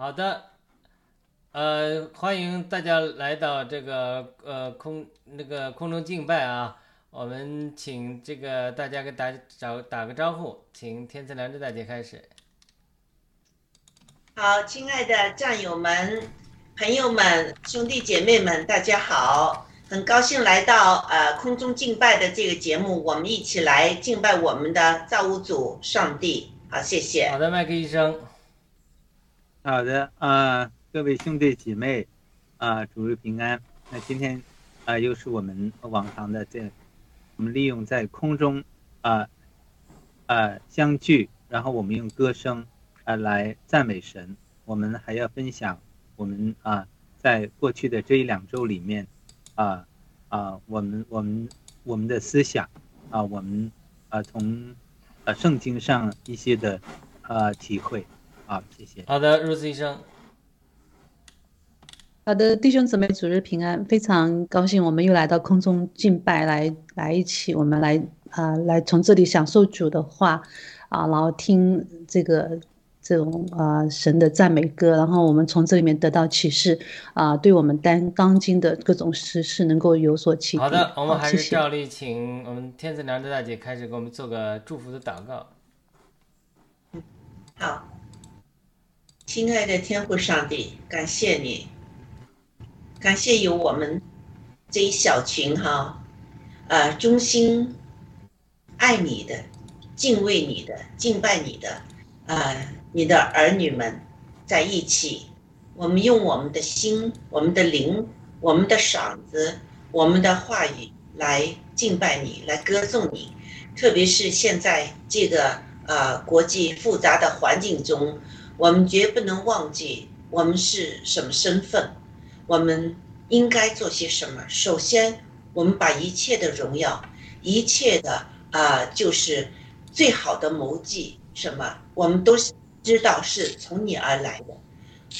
好的，呃，欢迎大家来到这个呃空那个空中敬拜啊。我们请这个大家给打找打个招呼，请天赐良知大姐开始。好，亲爱的战友们、朋友们、兄弟姐妹们，大家好！很高兴来到呃空中敬拜的这个节目，我们一起来敬拜我们的造物主上帝。好，谢谢。好的，麦克医生。好的，啊、各位兄弟姐妹，啊、主日平安。那今天啊、又是我们往常的这，我们利用在空中啊啊、相聚，然后我们用歌声啊、来赞美神。我们还要分享我们啊、在过去的这一两周里面啊啊、我们我们我们的思想啊、我们啊、从啊圣经上一些的啊、体会。好，谢谢。好的，如斯医生。好的，弟兄姊妹，主日平安！非常高兴，我们又来到空中敬拜，来来一起，我们来啊、来从这里享受主的话啊、然后听这个这种啊、神的赞美歌，然后我们从这里面得到启示啊、对我们当当今的各种时事能够有所启迪。好的，我们还。是照例请我们天赐良知大姐开始给我们做个祝福的祷告。好，亲爱的天父上帝，感谢你，感谢有我们这一小群哈，呃，衷心爱你的、敬畏你的、敬拜你的，呃，你的儿女们在一起，我们用我们的心、我们的灵、我们的嗓子、我们的话语来敬拜你，来歌颂你，特别是现在这个。呃国际复杂的环境中，我们绝不能忘记我们是什么身份，我们应该做些什么。首先，我们把一切的荣耀，一切的呃，就是最好的谋计，什么我们都知道是从你而来的。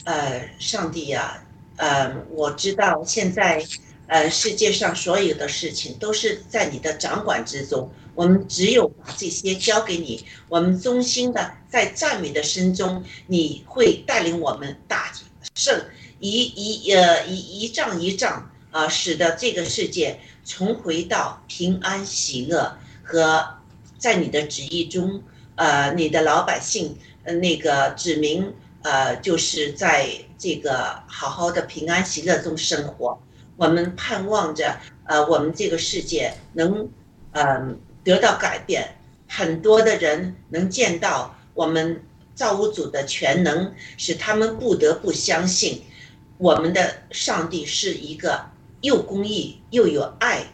呃，上帝呀、呃，我知道现在呃世界上所有的事情都是在你的掌管之中。我们只有把这些交给你，我们衷心的在赞美的声中，你会带领我们大胜一一呃一一仗一仗啊、使得这个世界重回到平安喜乐和在你的旨意中，呃，你的老百姓呃那个指明呃就是在这个好好的平安喜乐中生活。我们盼望着呃我们这个世界能嗯。呃得到改变，很多的人能见到我们造物主的全能，使他们不得不相信，我们的上帝是一个又公义又有爱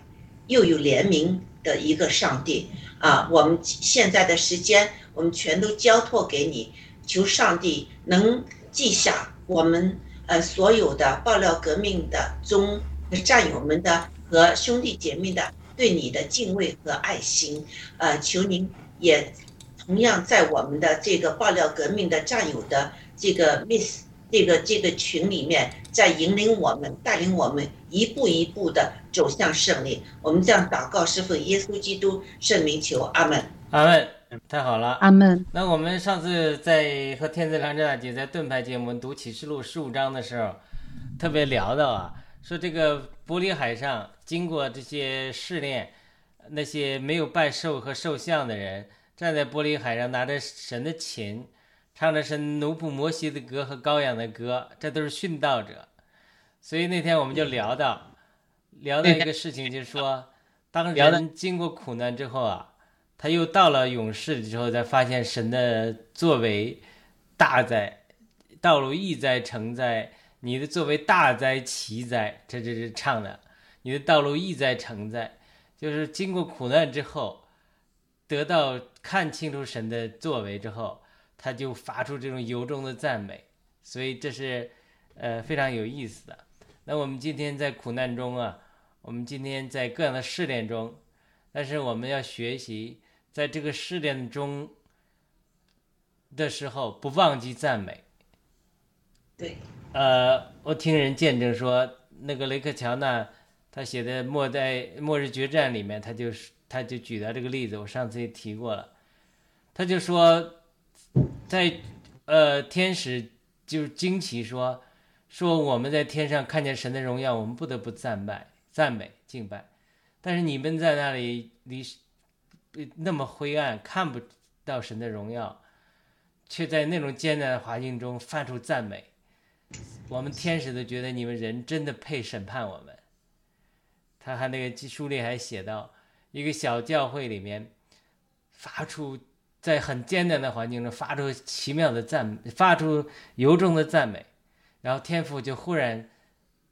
又有怜悯的一个上帝啊！我们现在的时间，我们全都交托给你，求上帝能记下我们呃所有的爆料革命的中战友们的和兄弟姐妹的。对你的敬畏和爱心，呃，求您也同样在我们的这个爆料革命的战友的这个 miss 这个这个群里面，在引领我们、带领我们一步一步的走向胜利。我们这样祷告，师傅耶稣基督圣名求，阿门。阿门，太好了。阿门。那我们上次在和天赐良知大姐在盾牌节目读启示录十五章的时候，特别聊到啊，说这个玻璃海上。经过这些试炼，那些没有拜兽和兽像的人，站在玻璃海上，拿着神的琴，唱着神奴仆摩西的歌和羔羊的歌，这都是殉道者。所以那天我们就聊到，聊到一个事情，就是说，当人经过苦难之后啊，他又到了勇士之后，才发现神的作为大在，道路易在成哉，你的作为大哉奇哉，这这是唱的。你的道路意在成在，就是经过苦难之后，得到看清楚神的作为之后，他就发出这种由衷的赞美，所以这是呃非常有意思的。那我们今天在苦难中啊，我们今天在各样的试炼中，但是我们要学习在这个试炼中的时候不忘记赞美。对，呃，我听人见证说，那个雷克乔纳。他写的《末代末日决战》里面，他就是他就举到这个例子，我上次也提过了。他就说，在呃天使就是惊奇说说我们在天上看见神的荣耀，我们不得不赞拜、赞美、敬拜。但是你们在那里离那么灰暗，看不到神的荣耀，却在那种艰难的环境中发出赞美。我们天使都觉得你们人真的配审判我们。他还那个书里还写到，一个小教会里面，发出在很艰难的环境中发出奇妙的赞，发出由衷的赞美，然后天父就忽然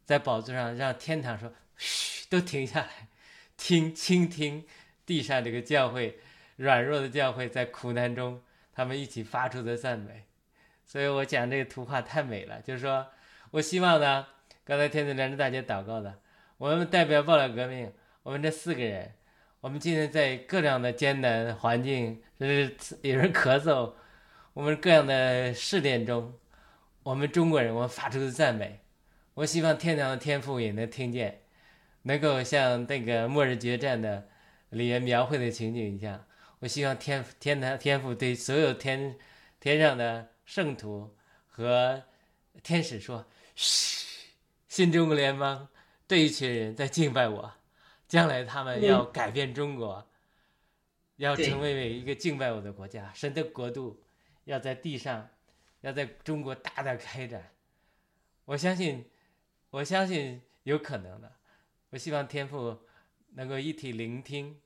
在宝座上让天堂说：“嘘，都停下来，听，倾听地上这个教会软弱的教会在苦难中他们一起发出的赞美。”所以我讲这个图画太美了，就是说我希望呢，刚才天子良知大姐祷告的。我们代表爆料革命，我们这四个人，我们今天在各样的艰难环境，就是有人咳嗽，我们各样的试炼中，我们中国人，我们发出的赞美，我希望天堂的天父也能听见，能够像那个末日决战的里面描绘的情景一样。我希望天天堂天父对所有天天上的圣徒和天使说：“嘘，新中国联邦这一群人在敬拜我，将来他们要改变中国，要成为一个敬拜我的国家。神的国度要在地上，要在中国大大开展。我相信，我相信有可能的。我希望天父能够一体聆听，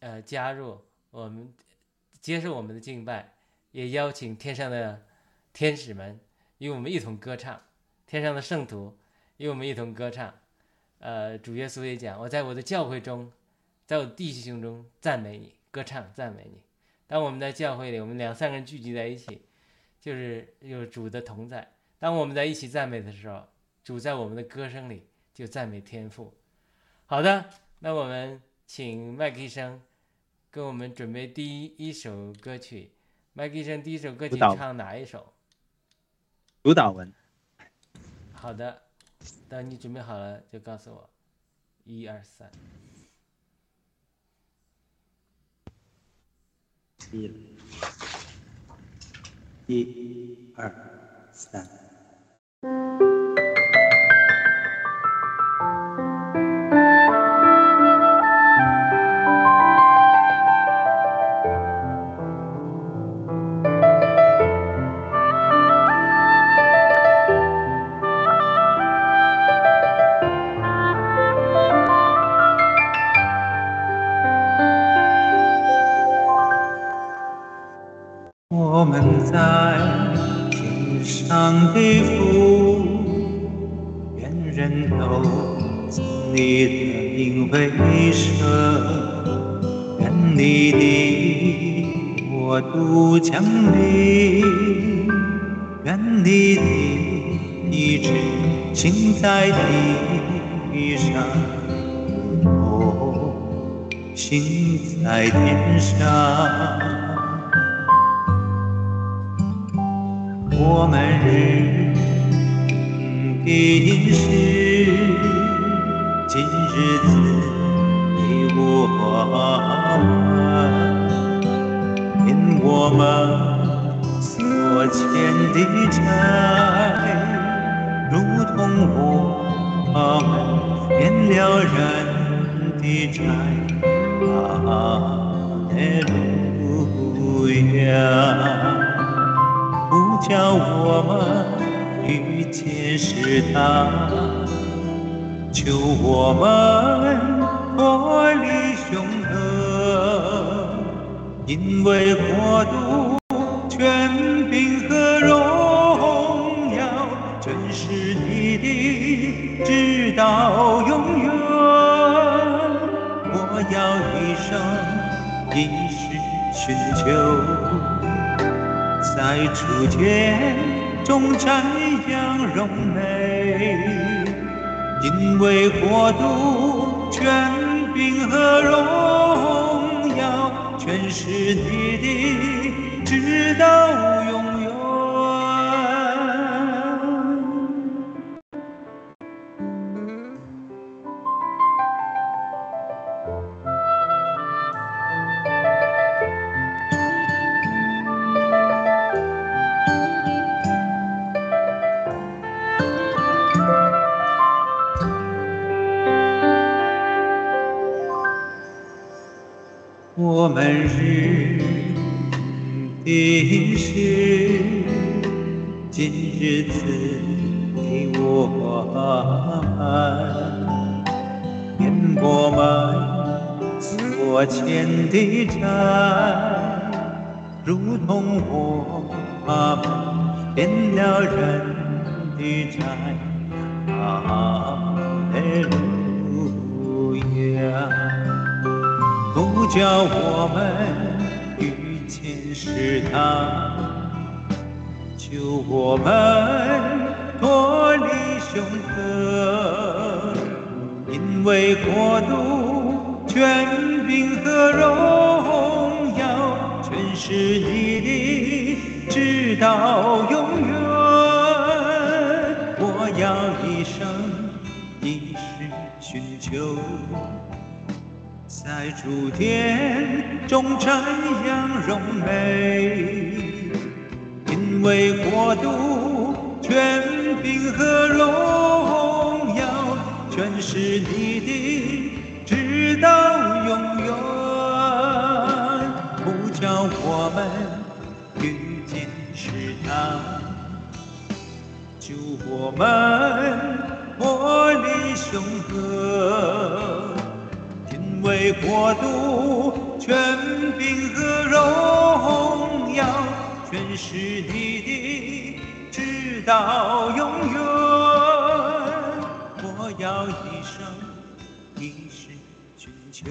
呃，加入我们，接受我们的敬拜，也邀请天上的天使们与我们一同歌唱，天上的圣徒与我们一同歌唱。呃，主耶稣也讲，我在我的教会中，在我的弟兄中赞美你，歌唱赞美你。当我们在教会里，我们两三个人聚集在一起，就是有主的同在。当我们在一起赞美的时候，主在我们的歌声里就赞美天父。好的，那我们请麦克医生给我们准备第一一首歌曲。麦克医生第一首歌曲唱哪一首？主导文，好的，等你准备好了就告诉我。一二三，一，一二三。我们日的饮食，今日子给我们，因我们所欠的债，如同我们变了人的债。哈利路亚。叫我们遇见是他，求我们脱离凶恶，因为国度、在初见中瞻仰荣美，因为国度、权柄和荣耀，全是你的，直到永日的饮食，今日赐给我们，因我们所欠的债，如同我们免了人的债。哈利不叫我们遇见是他，求我们脱离凶恶，因为国度、权柄和荣耀，全是你的，直到永远。我要一生一世寻求，在诸天中瞻仰荣美，因为国度、权柄和荣耀，全是你的，直到永远。不叫我们遇见试探，救我们脱离凶恶，国度、权柄和荣耀，全是你的，直到永远。我要一生一世寻求。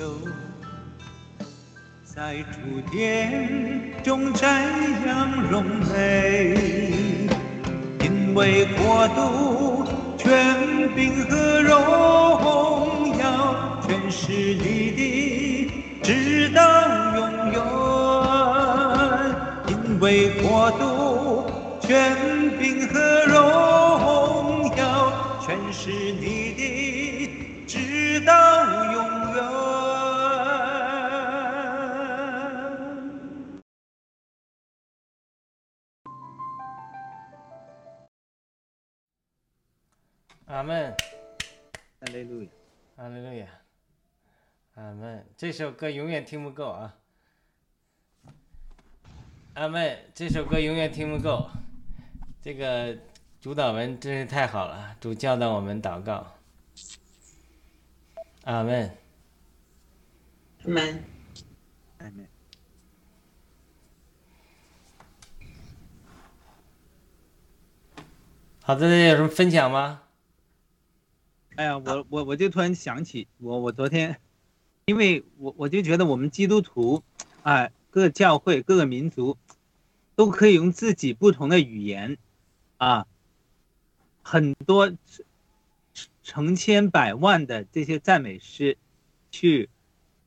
在诸天中瞻仰荣美，因为国度、权柄和荣耀，全是你的，直到永远。因为国度、权柄和荣耀，全是你的，直到永远。阿门，哈利路亚。阿门路亚，阿门。这首歌永远听不够啊！阿门，这首歌永远听不够。这个主导文真是太好了，主教导我们祷告。阿门。们阿门。好的，大家有什么分享吗？哎呀，我我我就突然想起，我我昨天，因为我我就觉得我们基督徒，啊，各个教会、各个民族，都可以用自己不同的语言，啊，很多成千百万的这些赞美诗，去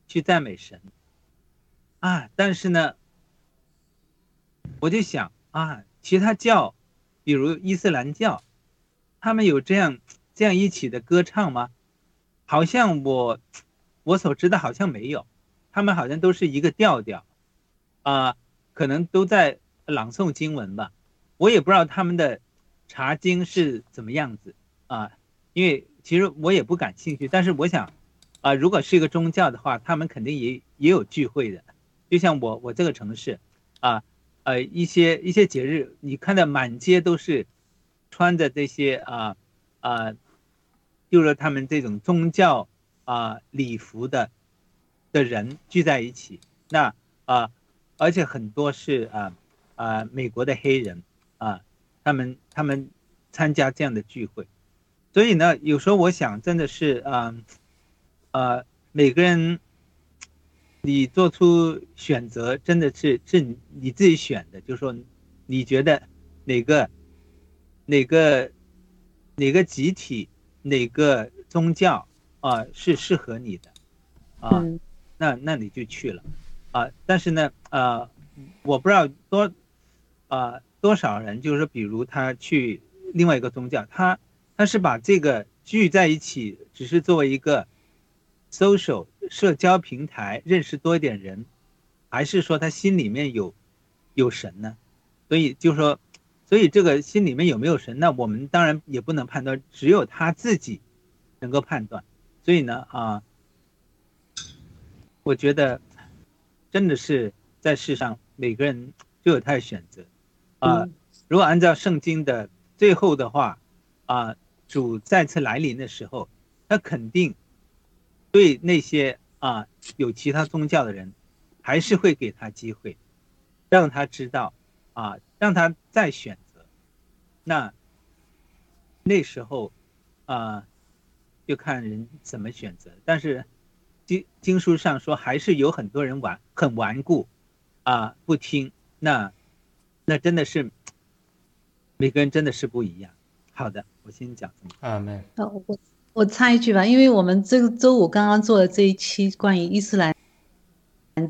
去赞美神，啊，但是呢，我就想啊，其他教，比如伊斯兰教，他们有这样。这样一起的歌唱吗？好像我我所知的好像没有，他们好像都是一个调调，啊，可能都在朗诵经文吧。我也不知道他们的查经是怎么样子啊，因为其实我也不感兴趣。但是我想，啊，如果是一个宗教的话，他们肯定也也有聚会的。就像我我这个城市，啊，呃，一些一些节日，你看到满街都是穿着这些啊啊。就是他们这种宗教啊礼服的的人聚在一起，那啊，而且很多是啊啊美国的黑人啊，他们他们参加这样的聚会，所以呢，有时候我想真的是啊啊每个人你做出选择，真的是是你自己选的，就是说你觉得哪个哪个哪个集体。哪个宗教啊是适合你的啊？那那你就去了啊。但是呢，呃，我不知道多啊多少人，就是说，比如他去另外一个宗教，他他是把这个聚在一起，只是作为一个 social 社交平台，认识多一点人，还是说他心里面有有神呢？所以就说。所以这个心里面有没有神，那我们当然也不能判断，只有他自己能够判断。所以呢，啊，我觉得真的是在世上每个人都有他的选择，啊，如果按照圣经的最后的话，啊，主再次来临的时候，他肯定对那些啊有其他宗教的人，还是会给他机会，让他知道啊。让他再选择，那那时候啊，就看人怎么选择。但是经经书上说，还是有很多人顽很顽固啊，不听。那那真的是每个人真的是不一样。好的，我先讲这么。阿门。好，我我插一句吧，因为我们这个周五刚刚做的这一期关于伊斯兰。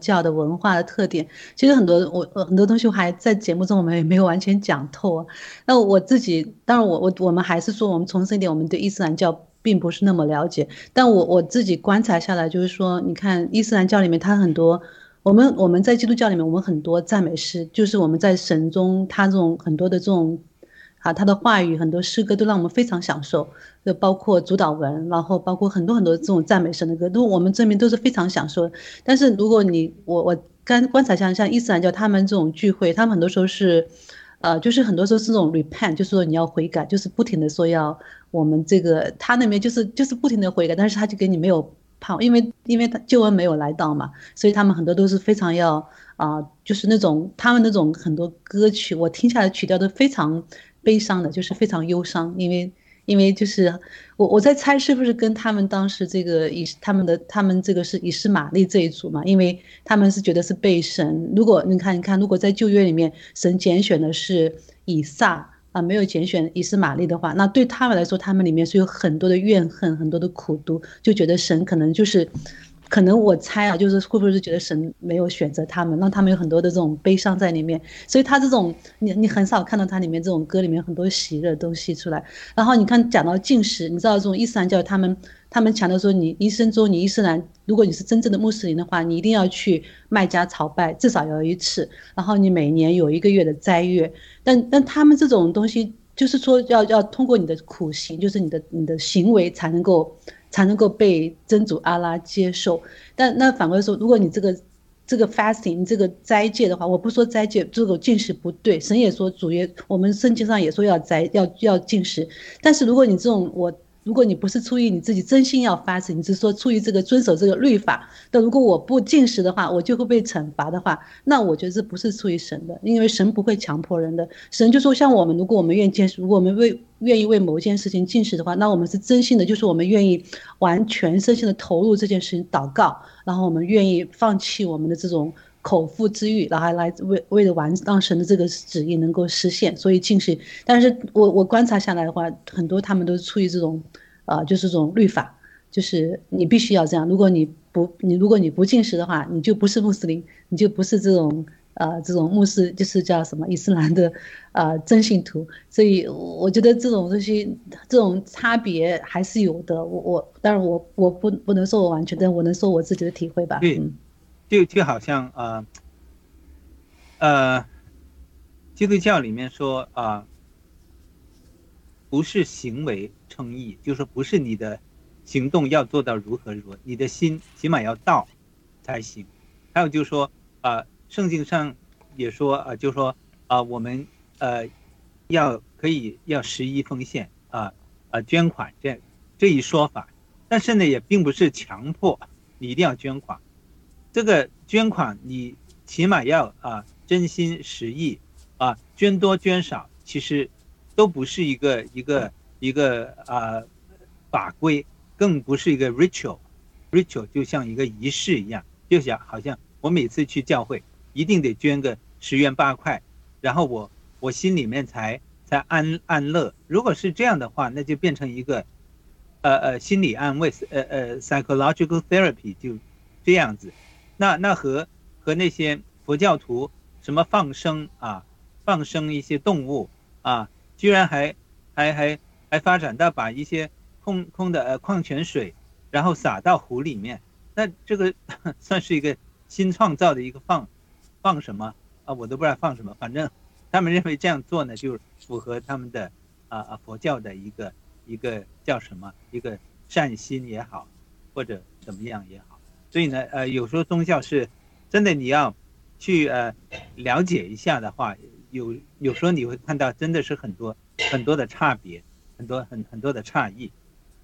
教的文化的特点，其实很多我很多东西还在节目中我们也没有完全讲透啊。那我自己当然我我我们还是说我们重申一点，我们对伊斯兰教并不是那么了解。但我我自己观察下来，就是说，你看伊斯兰教里面，它很多我们我们在基督教里面，我们很多赞美诗，就是我们在神中，他这种很多的这种。啊，他的话语很多诗歌都让我们非常享受，就包括主导文，然后包括很多很多这种赞美神的歌，都我们这边都是非常享受。但是如果你我我刚观察像像伊斯兰教他们这种聚会，他们很多时候是，呃，就是很多时候是这种 repent，就是说你要悔改，就是不停的说要我们这个他那边就是就是不停的悔改，但是他就给你没有判，因为因为他救恩没有来到嘛，所以他们很多都是非常要啊，就是那种他们那种很多歌曲，我听下来曲调都非常。悲伤的，就是非常忧伤，因为因为就是我我在猜是不是跟他们当时这个以他们的他们这个是以斯玛利这一组嘛，因为他们是觉得是被神，如果你看你看，如果在旧约里面神拣选的是以撒啊，没有拣选伊斯玛利的话，那对他们来说，他们里面是有很多的怨恨，很多的苦毒，就觉得神可能就是。可能我猜啊，就是会不会是觉得神没有选择他们，让他们有很多的这种悲伤在里面，所以他这种你你很少看到他里面这种歌里面很多喜乐的东西出来。然后你看讲到进食，你知道这种伊斯兰教他们他们强调说，你一生中你伊斯兰，如果你是真正的穆斯林的话，你一定要去麦加朝拜，至少要一次。然后你每年有一个月的斋月，但但他们这种东西就是说要要通过你的苦行，就是你的你的行为才能够。才能够被真主阿拉接受，但那反过来说，如果你这个这个 fasting，你这个斋戒的话，我不说斋戒，这个进食不对，神也说主也，我们圣经上也说要斋要要进食，但是如果你这种我。如果你不是出于你自己真心要发誓，你是说出于这个遵守这个律法，但如果我不进食的话，我就会被惩罚的话，那我觉得这不是出于神的，因为神不会强迫人的。神就说，像我们，如果我们愿意进食，如果我们为愿意为某一件事情进食的话，那我们是真心的，就是我们愿意完全身心的投入这件事情祷告，然后我们愿意放弃我们的这种。口腹之欲，然后来为为了完让神的这个旨意能够实现，所以进食。但是我我观察下来的话，很多他们都是出于这种，呃，就是这种律法，就是你必须要这样。如果你不你如果你不进食的话，你就不是穆斯林，你就不是这种呃这种穆斯，就是叫什么伊斯兰的呃真信徒。所以我觉得这种东西这种差别还是有的。我我当然我我不不能说我完全，但我能说我自己的体会吧。嗯。就就好像呃，呃，基督教里面说啊，不是行为称义，就是说不是你的行动要做到如何如何，你的心起码要到才行。还有就是说啊，圣经上也说啊，就是说啊，我们呃要可以要十一奉献啊啊捐款这这一说法，但是呢也并不是强迫你一定要捐款。这个捐款，你起码要啊真心实意，啊捐多捐少，其实都不是一个一个一个啊法规，更不是一个 ritual，ritual 就像一个仪式一样，就像好像我每次去教会一定得捐个十元八块，然后我我心里面才才安安乐。如果是这样的话，那就变成一个呃呃心理安慰，呃呃 psychological therapy 就这样子。那那和和那些佛教徒什么放生啊，放生一些动物啊，居然还还还还发展到把一些空空的呃矿泉水，然后撒到湖里面，那这个 算是一个新创造的一个放放什么啊？我都不知道放什么，反正 他们认为这样做呢，就符合他们的啊啊佛教的一个一个叫什么一个善心也好，或者怎么样也好。所以呢，呃，有时候宗教是真的，你要去呃了解一下的话，有有时候你会看到真的是很多很多的差别，很多很很多的差异。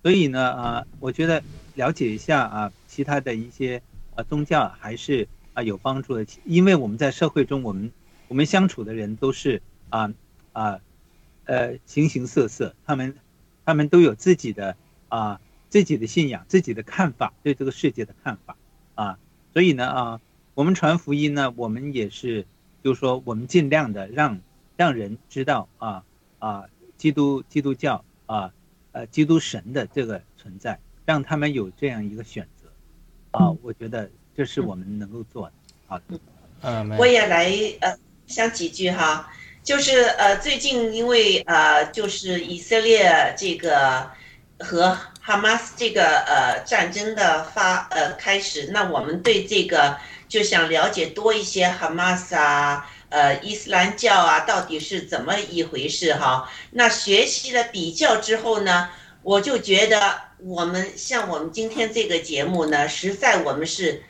所以呢，啊，我觉得了解一下啊，其他的一些呃宗教还是啊有帮助的，因为我们在社会中，我们我们相处的人都是啊啊呃形形色色，他们他们都有自己的啊自己的信仰，自己的看法，对这个世界的看法。啊，所以呢，啊，我们传福音呢，我们也是，就是说，我们尽量的让让人知道啊啊，基督基督教啊，呃，基督神的这个存在，让他们有这样一个选择，啊，我觉得这是我们能够做的。好的，嗯，我也来呃想几句哈，就是呃最近因为呃就是以色列这个。和哈马斯这个呃战争的发呃开始，那我们对这个就想了解多一些哈马斯啊，呃伊斯兰教啊到底是怎么一回事哈？那学习了比较之后呢，我就觉得我们像我们今天这个节目呢，实在我们是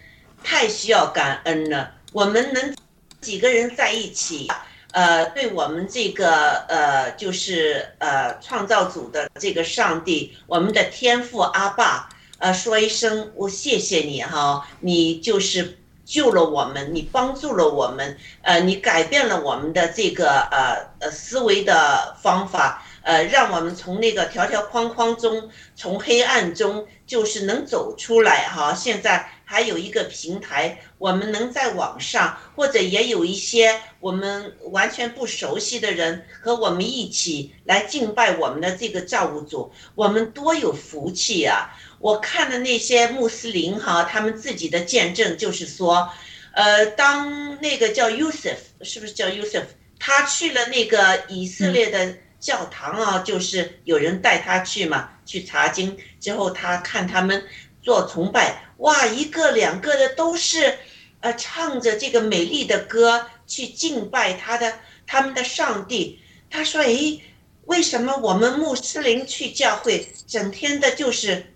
太需要感恩了。我们能几个人在一起。呃，对我们这个呃，就是呃，创造组的这个上帝，我们的天父阿爸，呃，说一声我谢谢你哈，你就是救了我们，你帮助了我们，呃，你改变了我们的这个呃呃思维的方法，呃，让我们从那个条条框框中，从黑暗中，就是能走出来哈。现在。还有一个平台，我们能在网上，或者也有一些我们完全不熟悉的人和我们一起来敬拜我们的这个造物主，我们多有福气啊！我看的那些穆斯林哈，他们自己的见证就是说，呃，当那个叫 Yusuf，是不是叫 Yusuf？他去了那个以色列的教堂啊，就是有人带他去嘛，去查经之后，他看他们做崇拜。哇，一个两个的都是，呃，唱着这个美丽的歌去敬拜他的他们的上帝。他说：“诶，为什么我们穆斯林去教会，整天的就是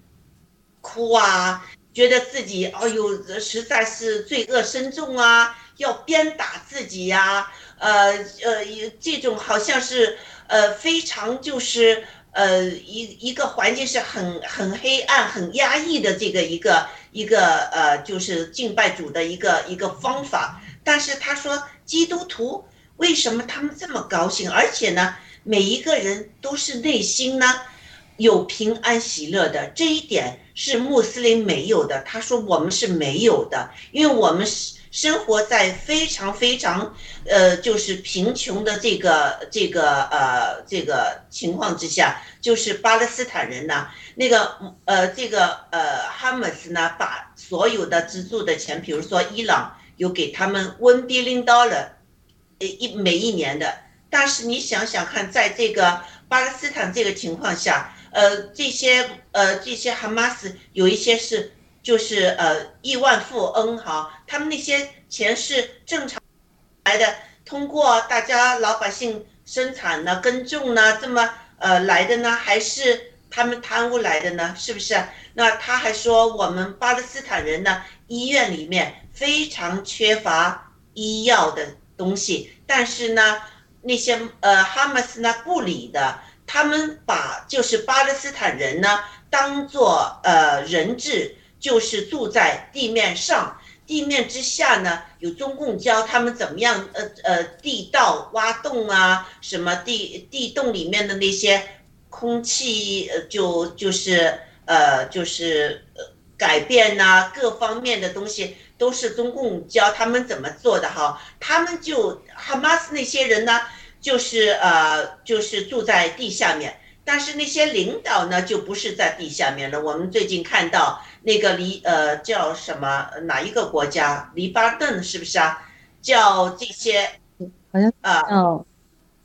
哭啊，觉得自己哦呦，实在是罪恶深重啊，要鞭打自己呀，呃呃，这种好像是呃非常就是。”呃，一一个环境是很很黑暗、很压抑的这个一个一个呃，就是敬拜主的一个一个方法。但是他说，基督徒为什么他们这么高兴？而且呢，每一个人都是内心呢有平安喜乐的，这一点是穆斯林没有的。他说我们是没有的，因为我们是。生活在非常非常，呃，就是贫穷的这个这个呃这个情况之下，就是巴勒斯坦人呢，那个呃这个呃哈马斯呢，把所有的资助的钱，比如说伊朗有给他们 one billion dollar，一每一年的，但是你想想看，在这个巴勒斯坦这个情况下，呃这些呃这些哈马斯有一些是。就是呃亿万富翁哈，他们那些钱是正常来的，通过大家老百姓生产呢、耕种呢这么呃来的呢，还是他们贪污来的呢？是不是？那他还说我们巴勒斯坦人呢，医院里面非常缺乏医药的东西，但是呢，那些呃哈马斯呢不理的，他们把就是巴勒斯坦人呢当做呃人质。就是住在地面上，地面之下呢，有中共教他们怎么样，呃呃，地道挖洞啊，什么地地洞里面的那些空气，呃，就就是呃就是呃改变呐，各方面的东西都是中共教他们怎么做的哈。他们就哈马斯那些人呢，就是呃就是住在地下面，但是那些领导呢，就不是在地下面了。我们最近看到。那个黎呃叫什么哪一个国家黎巴嫩是不是啊？叫这些好像啊叫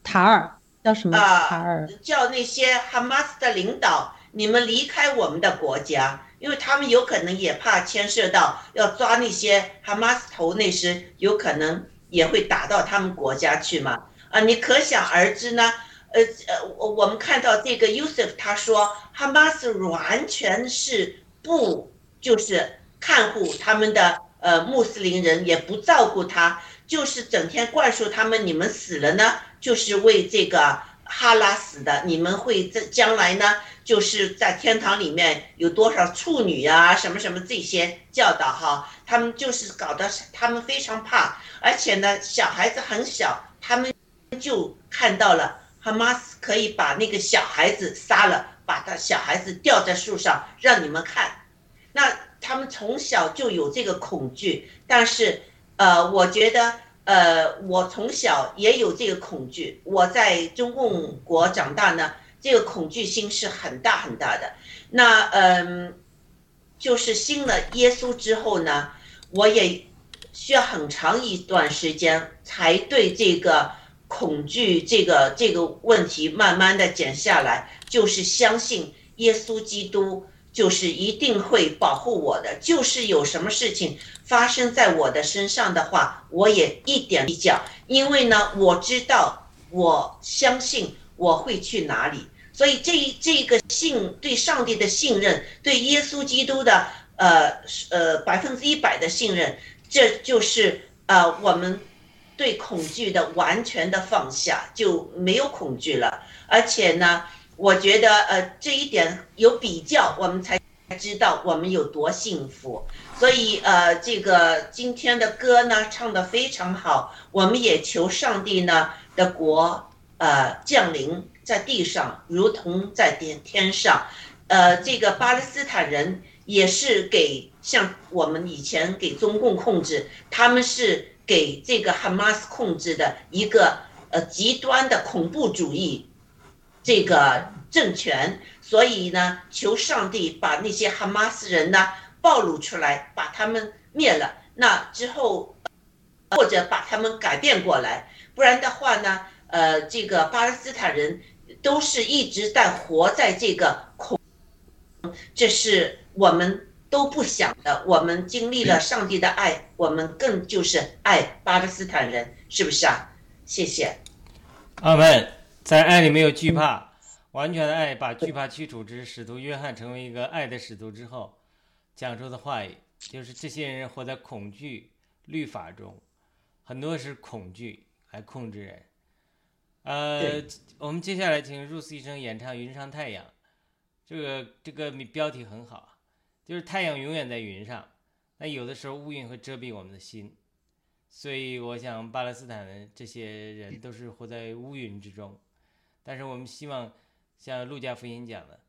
塔尔叫什么塔尔？叫那些哈马斯的领导，你们离开我们的国家，因为他们有可能也怕牵涉到要抓那些哈马斯头，那时有可能也会打到他们国家去嘛。啊，你可想而知呢。呃呃，我我们看到这个 Yusuf 他说哈马斯完全是。不就是看护他们的呃穆斯林人，也不照顾他，就是整天灌输他们：你们死了呢，就是为这个哈拉死的。你们会在将来呢，就是在天堂里面有多少处女啊，什么什么这些教导哈。他们就是搞得他们非常怕，而且呢，小孩子很小，他们就看到了哈马斯可以把那个小孩子杀了。把他小孩子吊在树上让你们看，那他们从小就有这个恐惧。但是，呃，我觉得，呃，我从小也有这个恐惧。我在中共国长大呢，这个恐惧心是很大很大的。那，嗯，就是信了耶稣之后呢，我也需要很长一段时间才对这个恐惧这个这个问题慢慢的减下来。就是相信耶稣基督就是一定会保护我的，就是有什么事情发生在我的身上的话，我也一点比较，因为呢，我知道，我相信我会去哪里，所以这这个信对上帝的信任，对耶稣基督的呃呃百分之一百的信任，这就是呃我们对恐惧的完全的放下，就没有恐惧了，而且呢。我觉得，呃，这一点有比较，我们才知道我们有多幸福。所以，呃，这个今天的歌呢，唱得非常好。我们也求上帝呢的国，呃，降临在地上，如同在天天上。呃，这个巴勒斯坦人也是给像我们以前给中共控制，他们是给这个哈马斯控制的一个呃极端的恐怖主义。这个政权，所以呢，求上帝把那些哈马斯人呢暴露出来，把他们灭了。那之后，或者把他们改变过来，不然的话呢，呃，这个巴勒斯坦人都是一直在活在这个恐，这是我们都不想的。我们经历了上帝的爱，我们更就是爱巴勒斯坦人，是不是啊？谢谢。阿门。在爱里没有惧怕，完全的爱把惧怕驱除之。使徒约翰成为一个爱的使徒之后，讲出的话语就是：这些人活在恐惧律法中，很多是恐惧来控制人。呃，我们接下来请入斯医生演唱《云上太阳》，这个这个标题很好，就是太阳永远在云上，那有的时候乌云会遮蔽我们的心，所以我想巴勒斯坦的这些人都是活在乌云之中。但是我们希望，像路加福音讲的，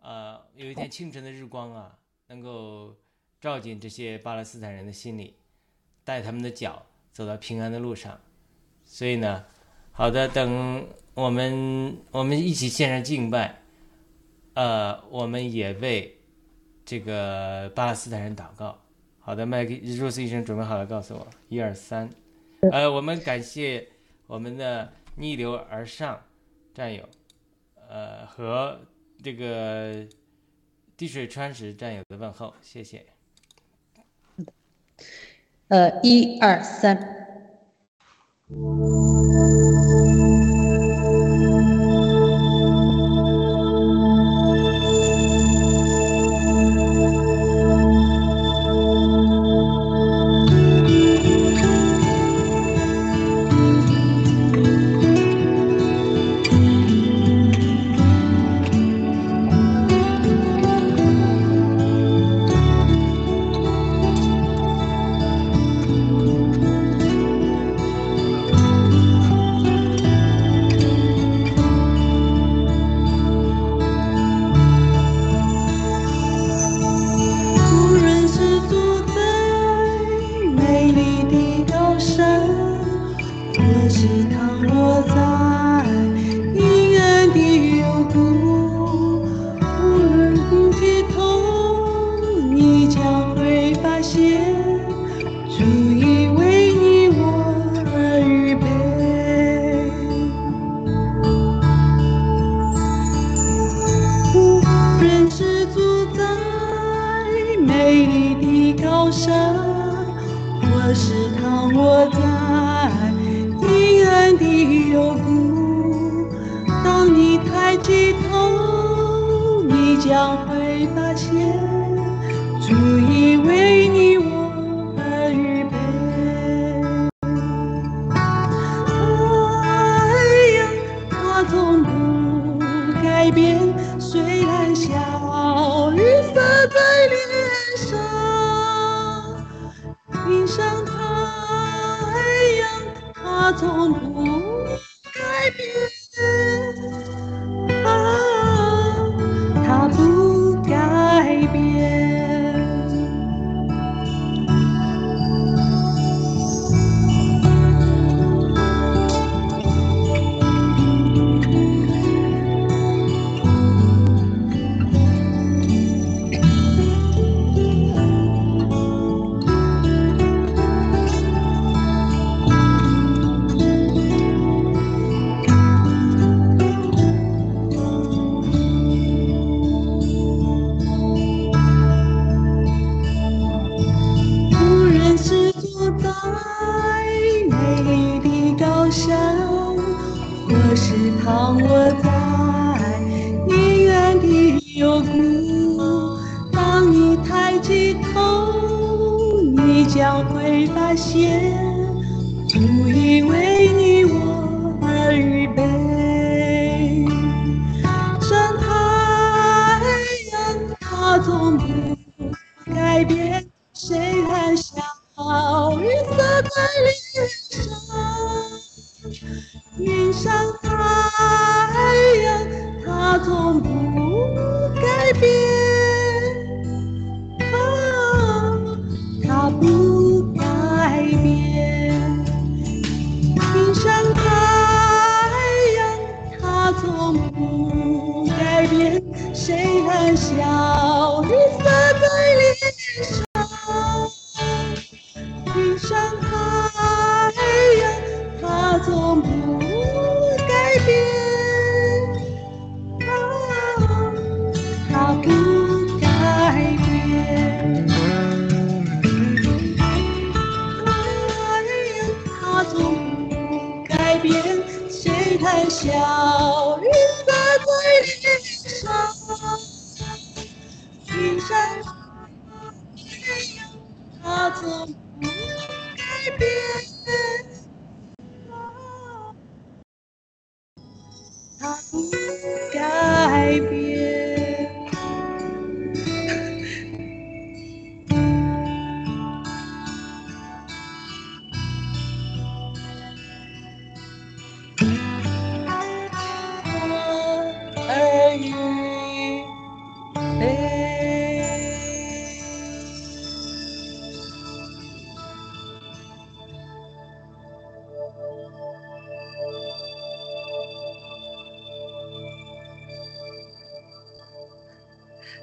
啊，有一天清晨的日光啊，能够照进这些巴勒斯坦人的心里，带他们的脚走到平安的路上。所以呢，好的，等我们我们一起献上敬拜，呃，我们也为这个巴勒斯坦人祷告。好的，麦克若斯医生准备好了，告诉我，一二三，呃，我们感谢我们的逆流而上。战友，呃，和这个滴水穿石战友的问候，谢谢。呃，一二三。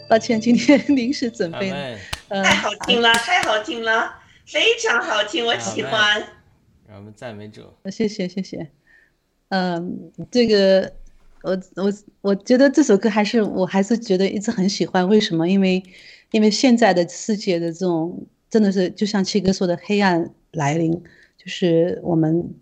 抱歉，今天 临时准备的，呃，太好听了，太好听了，非常好听，我喜欢。让我们赞美者。谢谢谢谢，嗯，这个我我我觉得这首歌还是我还是觉得一直很喜欢，为什么？因为因为现在的世界的这种真的是就像七哥说的，黑暗来临，就是我们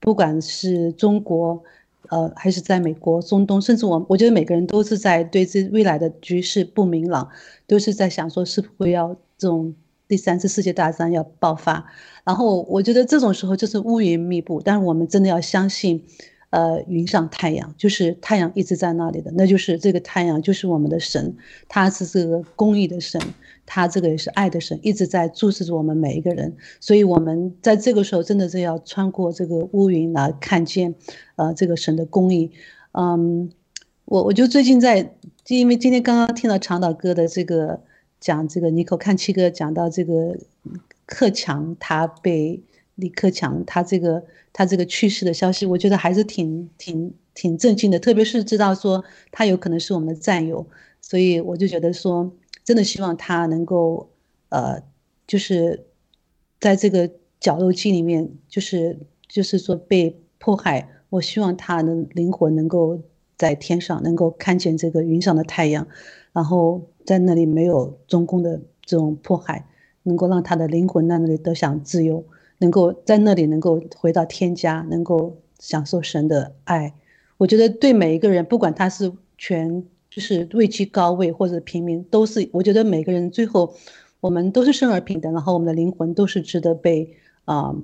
不管是中国，呃，还是在美国、中东，甚至我我觉得每个人都是在对这未来的局势不明朗，都是在想说是不是要这种第三次世界大战要爆发。然后我觉得这种时候就是乌云密布，但是我们真的要相信，呃，云上太阳，就是太阳一直在那里的，那就是这个太阳就是我们的神，他是这个公义的神，他这个也是爱的神，一直在注视着我们每一个人，所以我们在这个时候真的是要穿过这个乌云来看见，呃，这个神的公义。嗯，我我就最近在，因为今天刚刚听到长岛哥的这个讲这个尼可看七哥讲到这个克强他被李克强他这个他这个去世的消息，我觉得还是挺挺挺震惊的，特别是知道说他有可能是我们的战友，所以我就觉得说，真的希望他能够呃，就是在这个绞肉机里面，就是就是说被迫害，我希望他的灵魂能够在天上，能够看见这个云上的太阳，然后在那里没有中共的这种迫害。能够让他的灵魂在那里得享自由，能够在那里能够回到天家，能够享受神的爱。我觉得对每一个人，不管他是权就是位居高位或者平民，都是我觉得每个人最后我们都是生而平等，然后我们的灵魂都是值得被啊、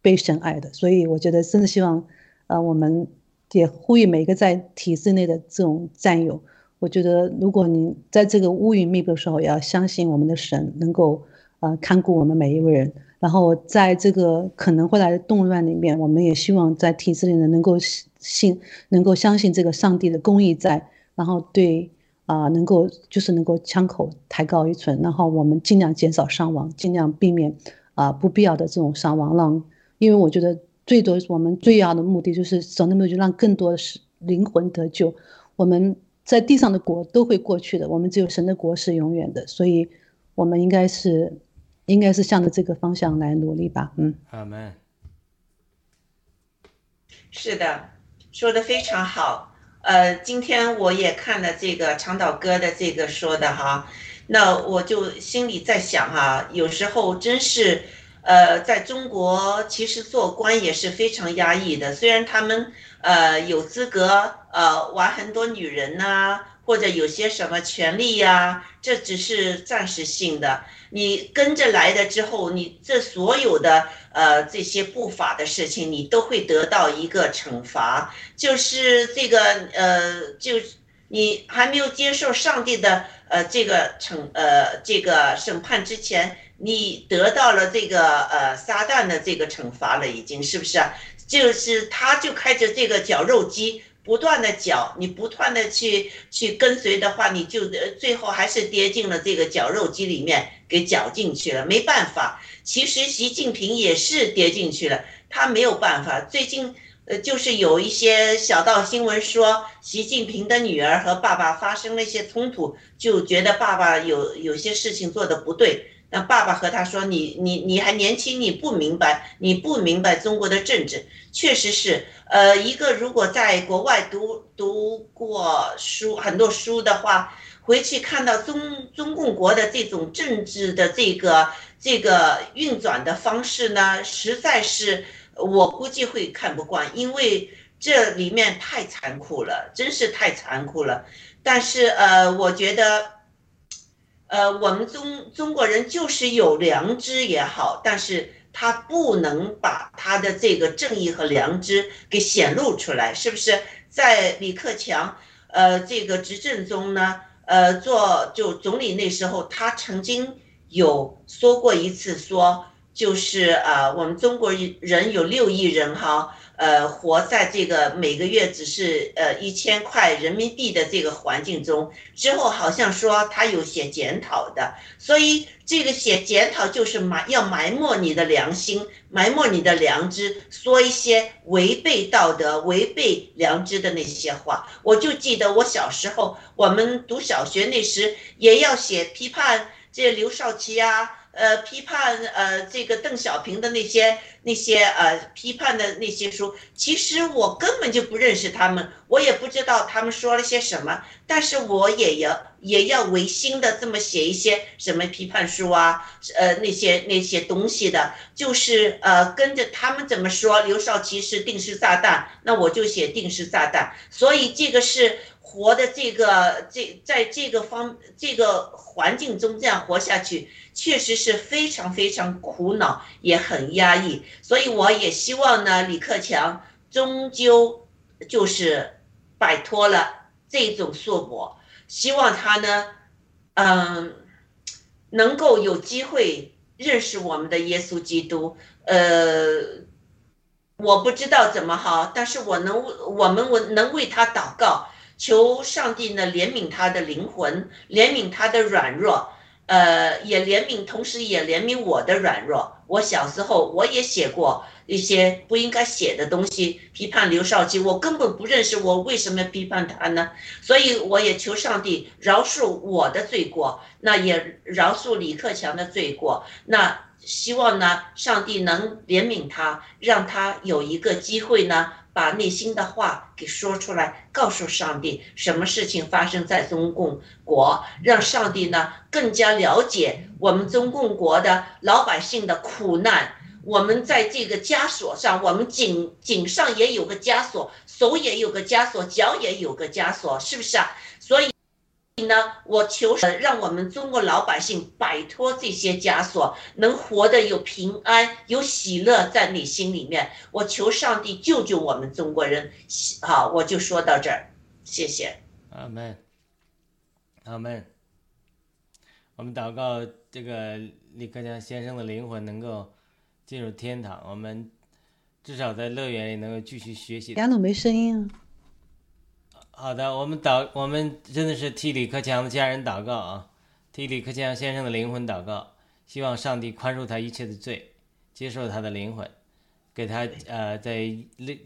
被神爱的。所以我觉得真的希望，呃，我们也呼吁每一个在体制内的这种战友。我觉得，如果你在这个乌云密布的时候，也要相信我们的神能够呃看顾我们每一位人。然后在这个可能会来的动乱里面，我们也希望在体制里呢能够信，能够相信这个上帝的公义在，然后对啊、能够就是能够枪口抬高一寸，然后我们尽量减少伤亡，尽量避免啊、不必要的这种伤亡，让因为我觉得最多我们最要的目的就是神的目的，就让更多的灵魂得救。我们在地上的国都会过去的，我们只有神的国是永远的，所以我们应该是应该是向着这个方向来努力吧。嗯，阿门。是的，说的非常好。呃，今天我也看了这个长岛哥的这个说的哈，那我就心里在想哈，有时候真是，呃，在中国其实做官也是非常压抑的，虽然他们呃有资格呃玩很多女人呐、或者有些什么权利呀、这只是暂时性的。你跟着来的之后，你这所有的呃这些不法的事情，你都会得到一个惩罚，就是这个呃，就你还没有接受上帝的呃这个惩呃这个审判之前，你得到了这个呃撒旦的这个惩罚了，已经是不是啊？就是他就开着这个绞肉机。不断的搅，你不断的去去跟随的话，你就最后还是跌进了这个绞肉机里面，给绞进去了，没办法。其实习近平也是跌进去了，他没有办法。最近呃，就是有一些小道新闻说，习近平的女儿和爸爸发生了一些冲突，就觉得爸爸有有些事情做的不对。那爸爸和他说：“你你你还年轻，你不明白，你不明白中国的政治。确实是，呃，一个如果在国外读读过书很多书的话，回去看到中中共国的这种政治的这个这个运转的方式呢，实在是我估计会看不惯，因为这里面太残酷了，真是太残酷了。但是呃，我觉得。”呃，我们中中国人就是有良知也好，但是他不能把他的这个正义和良知给显露出来，是不是？在李克强呃这个执政中呢，呃做就总理那时候，他曾经有说过一次，说就是呃我们中国人有六亿人哈。呃，活在这个每个月只是呃一千块人民币的这个环境中，之后好像说他有写检讨的，所以这个写检讨就是埋要埋没你的良心，埋没你的良知，说一些违背道德、违背良知的那些话。我就记得我小时候，我们读小学那时也要写批判这刘少奇啊。呃，批判呃这个邓小平的那些那些呃批判的那些书，其实我根本就不认识他们，我也不知道他们说了些什么，但是我也要也要违心的这么写一些什么批判书啊，呃那些那些东西的，就是呃跟着他们怎么说，刘少奇是定时炸弹，那我就写定时炸弹，所以这个是活的这个这在这个方这个环境中这样活下去。确实是非常非常苦恼，也很压抑，所以我也希望呢，李克强终究就是摆脱了这种束缚，希望他呢，嗯，能够有机会认识我们的耶稣基督。呃，我不知道怎么好，但是我能，我们我能为他祷告，求上帝呢怜悯他的灵魂，怜悯他的软弱。呃，也怜悯，同时也怜悯我的软弱。我小时候我也写过一些不应该写的东西，批判刘少奇，我根本不认识，我为什么要批判他呢？所以我也求上帝饶恕我的罪过，那也饶恕李克强的罪过。那希望呢，上帝能怜悯他，让他有一个机会呢。把内心的话给说出来，告诉上帝什么事情发生在中共国，让上帝呢更加了解我们中共国的老百姓的苦难。我们在这个枷锁上，我们颈颈上也有个枷锁，手也有个枷锁，脚也有个枷锁，是不是啊？呢，我求神让我们中国老百姓摆脱这些枷锁，能活得有平安、有喜乐在你心里面。我求上帝救救我们中国人。好，我就说到这儿，谢谢。阿门，阿门。我们祷告，这个李克强先生的灵魂能够进入天堂。我们至少在乐园里能够继续学习。杨总没声音啊。好的，我们祷，我们真的是替李克强的家人祷告啊，替李克强先生的灵魂祷告，希望上帝宽恕他一切的罪，接受他的灵魂，给他呃在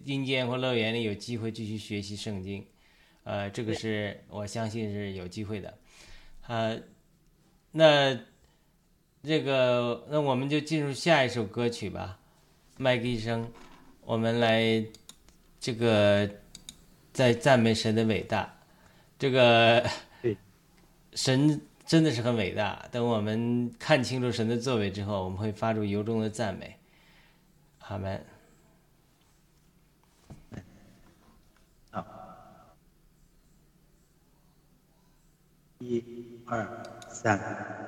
阴间或乐园里有机会继续学习圣经，呃，这个是我相信是有机会的，呃，那这个那我们就进入下一首歌曲吧，麦克医生，我们来这个。在赞美神的伟大，这个 神真的是很伟大。等我们看清楚神的作为之后，我们会发出由衷的赞美。阿门。一、二、三。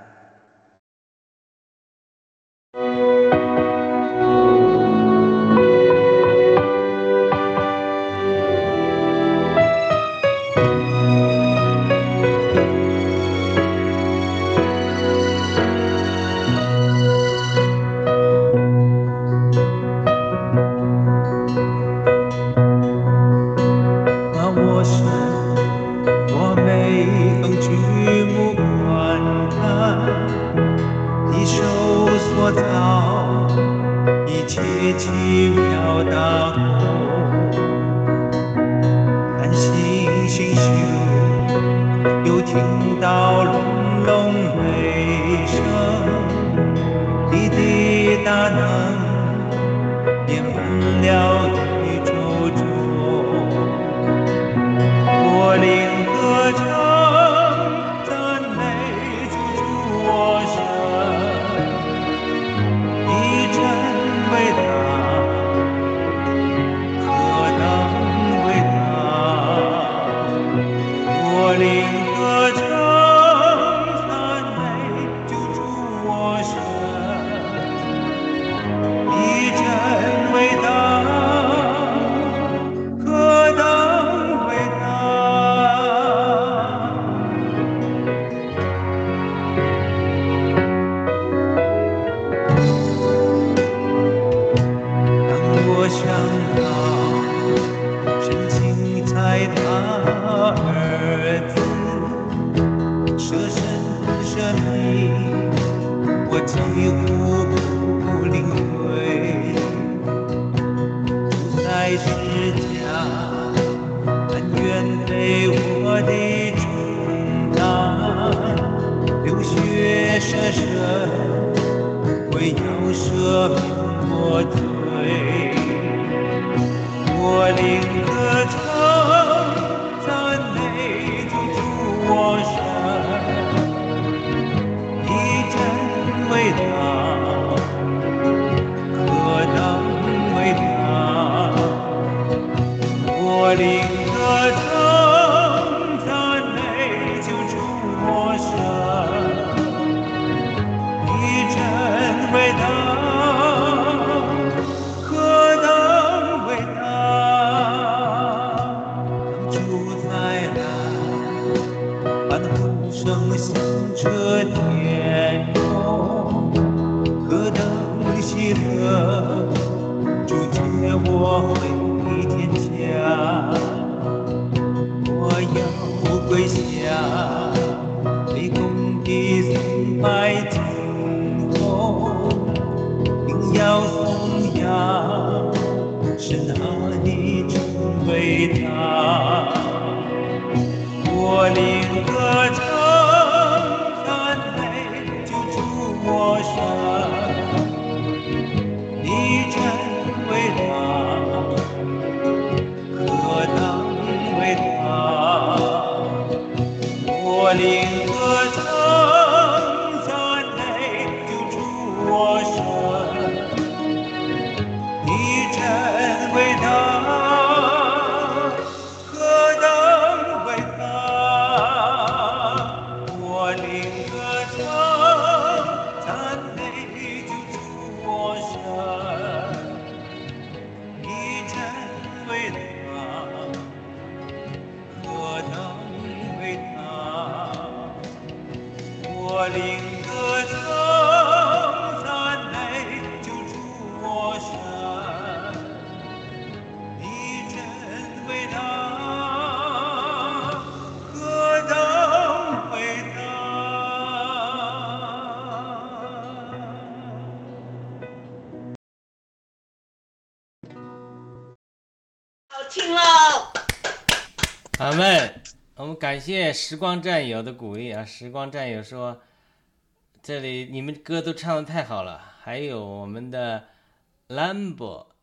时光战友的鼓励啊！时光战友说，这里你们歌都唱的太好了，还有我们的兰博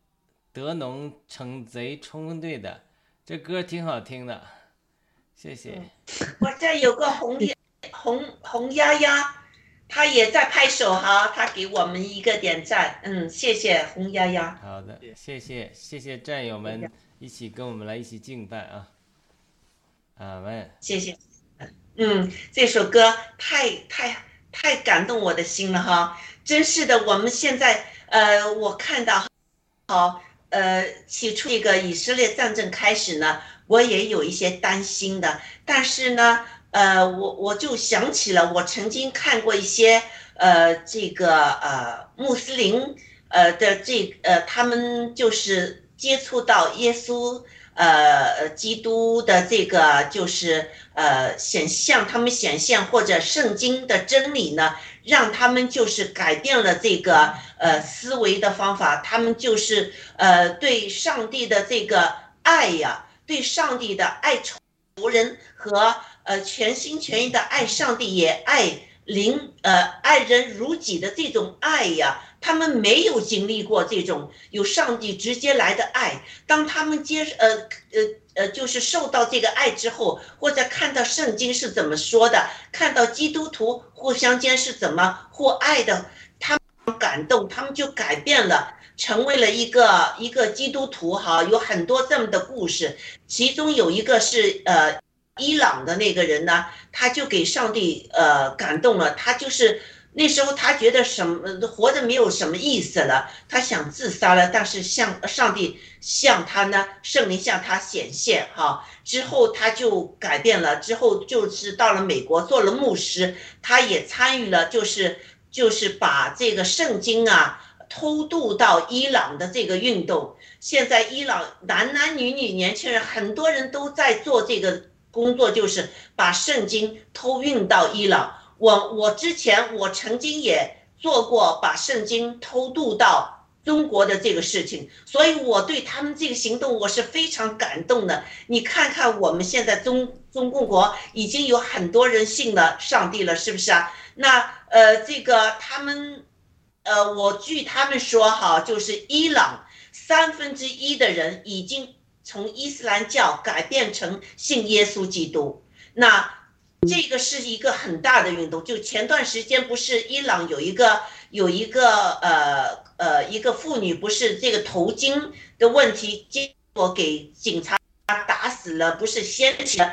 德农成贼冲锋队的这歌挺好听的，谢谢。我这有个红红红丫丫，她也在拍手哈，她给我们一个点赞，嗯，谢谢红丫丫。好的，谢谢谢谢战友们一起跟我们来一起敬拜啊，阿门。谢谢。嗯，这首歌太太太感动我的心了哈！真是的，我们现在呃，我看到，好呃，起初这个以色列战争开始呢，我也有一些担心的，但是呢，呃，我我就想起了我曾经看过一些呃这个呃穆斯林呃的这呃他们就是接触到耶稣。呃，基督的这个就是呃显像，他们显现或者圣经的真理呢，让他们就是改变了这个呃思维的方法，他们就是呃对上帝的这个爱呀，对上帝的爱仇人和呃全心全意的爱上帝，也爱邻呃爱人如己的这种爱呀。他们没有经历过这种有上帝直接来的爱，当他们接呃呃呃，就是受到这个爱之后，或者看到圣经是怎么说的，看到基督徒互相间是怎么互爱的，他们感动，他们就改变了，成为了一个一个基督徒哈。有很多这么的故事，其中有一个是呃伊朗的那个人呢，他就给上帝呃感动了，他就是。那时候他觉得什么活着没有什么意思了，他想自杀了。但是向上帝向他呢，圣灵向他显现哈，之后他就改变了。之后就是到了美国做了牧师，他也参与了，就是就是把这个圣经啊偷渡到伊朗的这个运动。现在伊朗男男女女年轻人很多人都在做这个工作，就是把圣经偷运到伊朗。我我之前我曾经也做过把圣经偷渡到中国的这个事情，所以我对他们这个行动我是非常感动的。你看看我们现在中中共国已经有很多人信了上帝了，是不是啊？那呃这个他们，呃我据他们说哈，就是伊朗三分之一的人已经从伊斯兰教改变成信耶稣基督，那。这个是一个很大的运动。就前段时间，不是伊朗有一个有一个呃呃一个妇女，不是这个头巾的问题，结果给警察打死了，不是掀起了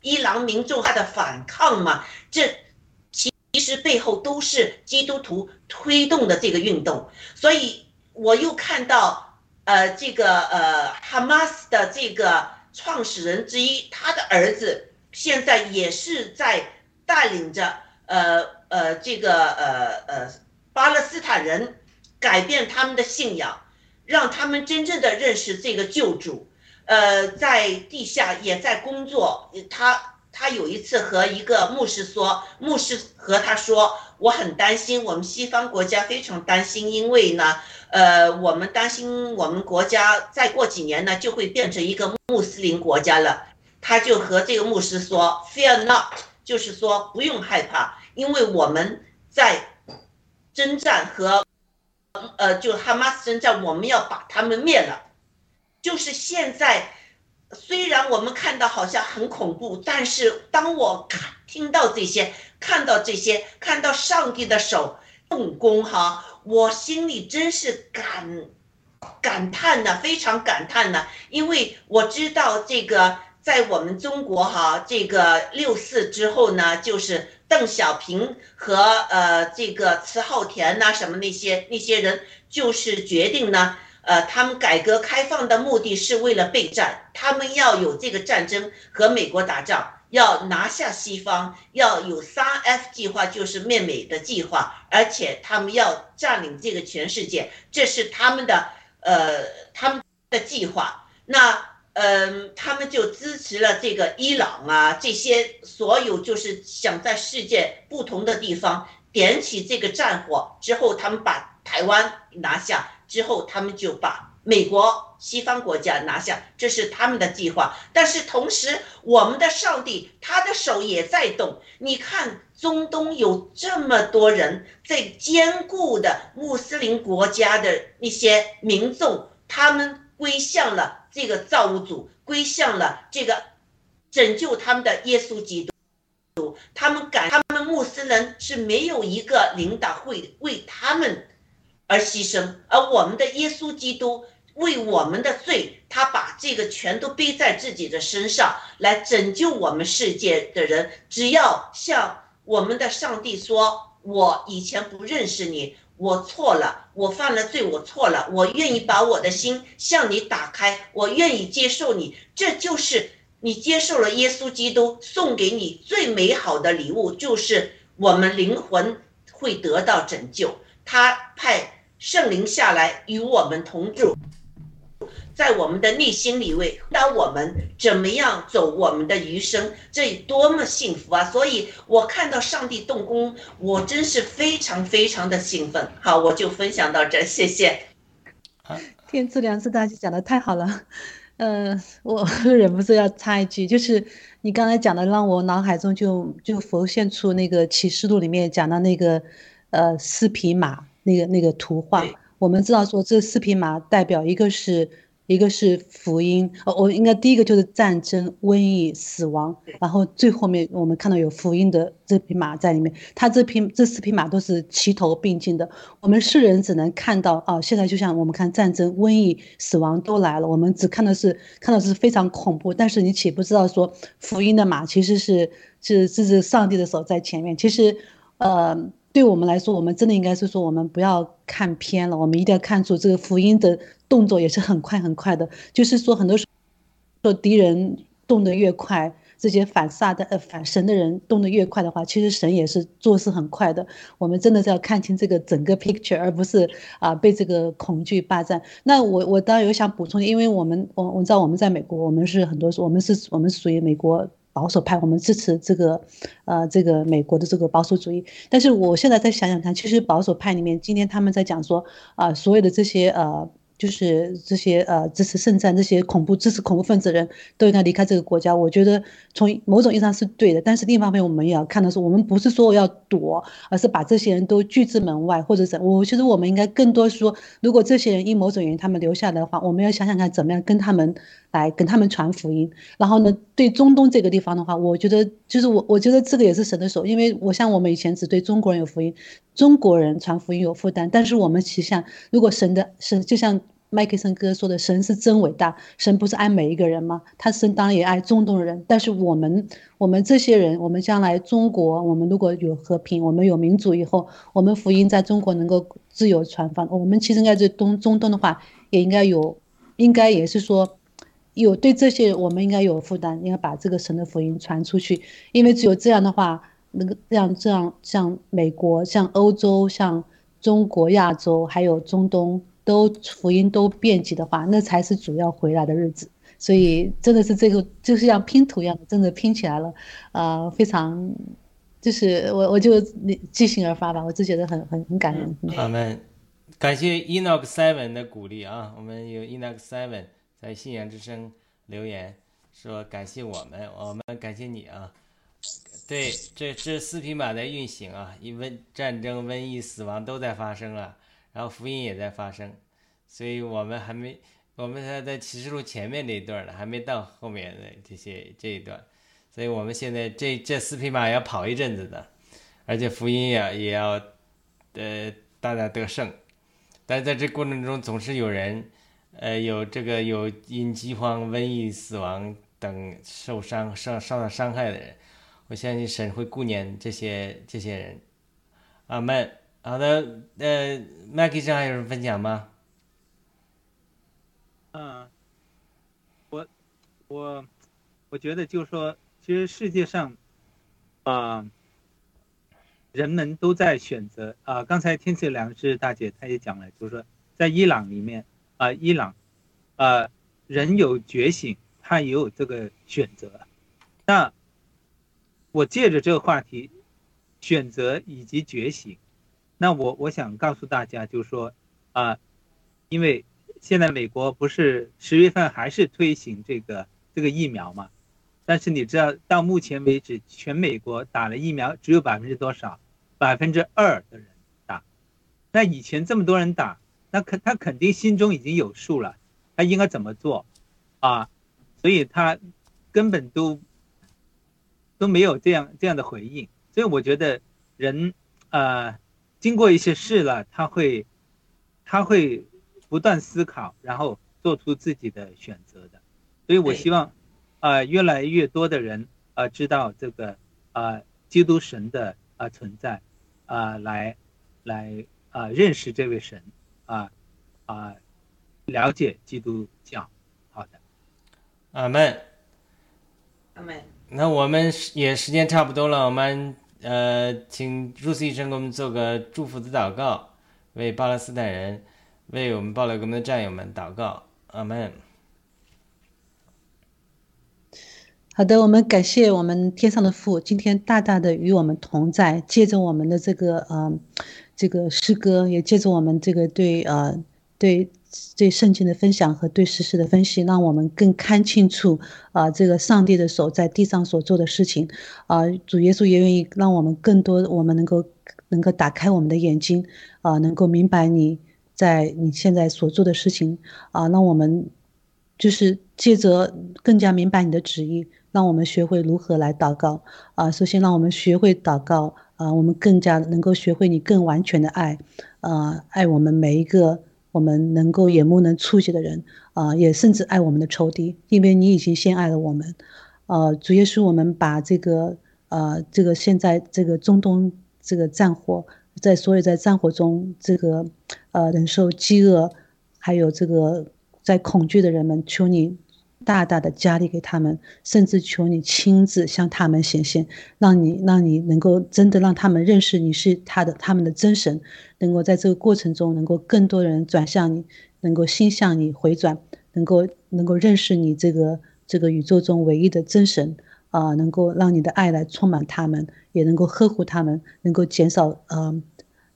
伊朗民众他的反抗嘛？这其实背后都是基督徒推动的这个运动。所以我又看到呃这个呃哈马斯的这个创始人之一，他的儿子。现在也是在带领着呃呃这个呃呃巴勒斯坦人改变他们的信仰，让他们真正的认识这个救主。呃，在地下也在工作。他他有一次和一个牧师说，牧师和他说，我很担心，我们西方国家非常担心，因为呢，呃，我们担心我们国家再过几年呢就会变成一个穆斯林国家了。他就和这个牧师说：“Fear not，就是说不用害怕，因为我们在征战和呃，就哈马斯征战，我们要把他们灭了。就是现在，虽然我们看到好像很恐怖，但是当我看听到这些，看到这些，看到上帝的手动工哈，我心里真是感感叹呢，非常感叹呢，因为我知道这个。”在我们中国哈，这个六四之后呢，就是邓小平和呃这个迟浩田呐什么那些那些人，就是决定呢，呃，他们改革开放的目的是为了备战，他们要有这个战争和美国打仗，要拿下西方，要有三 F 计划，就是灭美的计划，而且他们要占领这个全世界，这是他们的呃他们的计划。那。嗯，他们就支持了这个伊朗啊，这些所有就是想在世界不同的地方点起这个战火之后，他们把台湾拿下之后，他们就把美国西方国家拿下，这是他们的计划。但是同时，我们的上帝他的手也在动。你看，中东有这么多人在坚固的穆斯林国家的那些民众，他们。归向了这个造物主，归向了这个拯救他们的耶稣基督。他们感，他们穆斯林是没有一个领导会为他们而牺牲，而我们的耶稣基督为我们的罪，他把这个全都背在自己的身上，来拯救我们世界的人。只要向我们的上帝说：“我以前不认识你，我错了，我犯了罪，我错了，我愿意把我的心向你打开，我愿意接受你。”这就是你接受了耶稣基督送给你最美好的礼物，就是我们灵魂会得到拯救。他派圣灵下来与我们同住。在我们的内心里为导我们怎么样走我们的余生，这多么幸福啊！所以我看到上帝动工，我真是非常非常的兴奋。好，我就分享到这，谢谢。天赐良知大姐讲的太好了，呃，我忍不住要插一句，就是你刚才讲的，让我脑海中就就浮现出那个启示录里面讲的那个呃四匹马那个那个图画。我们知道说这四匹马代表一个是一个是福音，呃，我应该第一个就是战争、瘟疫、死亡，然后最后面我们看到有福音的这匹马在里面，它这匹这四匹马都是齐头并进的。我们世人只能看到啊，现在就像我们看战争、瘟疫、死亡都来了，我们只看到是看到是非常恐怖，但是你岂不知道说福音的马其实是是这是上帝的手在前面，其实呃。对我们来说，我们真的应该是说，我们不要看偏了，我们一定要看出这个福音的动作也是很快很快的。就是说，很多时候敌人动得越快，这些反撒的呃反神的人动得越快的话，其实神也是做事很快的。我们真的是要看清这个整个 picture，而不是啊、被这个恐惧霸占。那我我当然有想补充，因为我们我我知道我们在美国，我们是很多我们是我们属于美国。保守派，我们支持这个，呃，这个美国的这个保守主义。但是我现在再想想看，其实保守派里面，今天他们在讲说，啊、所有的这些呃，就是这些呃支持圣战、这些恐怖支持恐怖分子的人都应该离开这个国家。我觉得从某种意义上是对的，但是另一方面，我们也要看到说，我们不是说要躲，而是把这些人都拒之门外，或者怎。我其实我们应该更多说，如果这些人因某种原因他们留下来的话，我们要想想看怎么样跟他们来跟他们传福音。然后呢，对中东这个地方的话，我觉得就是我我觉得这个也是神的手，因为我像我们以前只对中国人有福音，中国人传福音有负担，但是我们其实像如果神的神就像。麦克森哥说的，神是真伟大，神不是爱每一个人吗？他神当然也爱中东人，但是我们我们这些人，我们将来中国，我们如果有和平，我们有民主以后，我们福音在中国能够自由传放，我们其实应该对东中东的话，也应该有，应该也是说。有对这些我们应该有负担，应该把这个神的福音传出去，因为只有这样的话，那个这样这样像美国、像欧洲、像中国、亚洲还有中东都福音都遍及的话，那才是主要回来的日子。所以真的是这个就是像拼图一样的，真的拼起来了，呃，非常就是我我就即兴而发吧，我就觉得很很很感人。嗯阿门。感谢 Enoch Seven 的鼓励啊，我们有 Enoch Seven 在信仰之声留言说感谢我们，我们感谢你啊。对，这这四匹马在运行啊，因为战争、瘟疫、死亡都在发生了，然后福音也在发生，所以我们还没，我们还在启示录前面这一段呢，还没到后面的这些这一段，所以我们现在这这四匹马要跑一阵子的，而且福音呀也要呃大大得胜。但在这过程中，总是有人，呃，有这个有因饥荒、瘟疫、死亡等受伤、受受到伤害的人，我相信神会顾念这些这些人。阿门。好的，呃，Maggie 上还有人分享吗？嗯，我我我觉得就是说，其实世界上，啊、人们都在选择啊、刚才天赐良知大姐她也讲了，就是说，在伊朗里面啊、伊朗，啊，人有觉醒，他也有这个选择。那我借着这个话题，选择以及觉醒，那我我想告诉大家，就是说啊、因为现在美国不是十月份还是推行这个这个疫苗嘛？但是你知道，到目前为止，全美国打了疫苗只有百分之多少？百分之二的人打。那以前这么多人打，那肯他肯定心中已经有数了，他应该怎么做啊？所以他根本都都没有这样这样的回应。所以我觉得人呃经过一些事了，他会他会不断思考，然后做出自己的选择的。所以我希望呃越来越多的人呃知道这个呃基督神的呃存在啊、来来啊、认识这位神啊啊、了解基督教。好的，阿门。阿门。那我们也时间差不多了，我们呃，请 Ruth 医生给我们做个祝福的祷告，为巴勒斯坦人，为我们爆料革命的战友们祷告。阿门。好的，我们感谢我们天上的父，今天大大的与我们同在，借着我们的这个呃这个诗歌，也借着我们这个对呃对对圣经的分享和对事实的分析，让我们更看清楚啊、这个上帝的手在地上所做的事情。啊、主耶稣也愿意让我们更多，我们能够能够打开我们的眼睛啊、能够明白你在你现在所做的事情。啊、让我们就是借着更加明白你的旨意，让我们学会如何来祷告。啊、首先让我们学会祷告啊、我们更加能够学会你更完全的爱，啊，爱我们每一个我们能够眼目能触及的人啊、也甚至爱我们的仇敌，因为你已经先爱了我们。呃，主耶稣，我们把这个呃这个现在这个中东这个战火，在所有在战火中这个呃忍受饥饿，还有这个在恐惧的人们，求你大大的加力给他们，甚至求你亲自向他们显现，让你让你能够真的让他们认识你是他的他们的真神，能够在这个过程中，能够更多人转向你，能够心向你回转，能够能够认识你这个这个宇宙中唯一的真神。啊、能够让你的爱来充满他们，也能够呵护他们，能够减少呃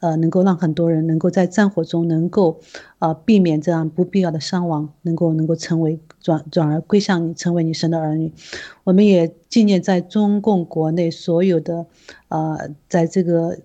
呃，能够让很多人能够在战火中能够呃避免这样不必要的伤亡，能够能够成为转转而归向你，成为你神的儿女。我们也纪念在中共国内所有的呃，在这个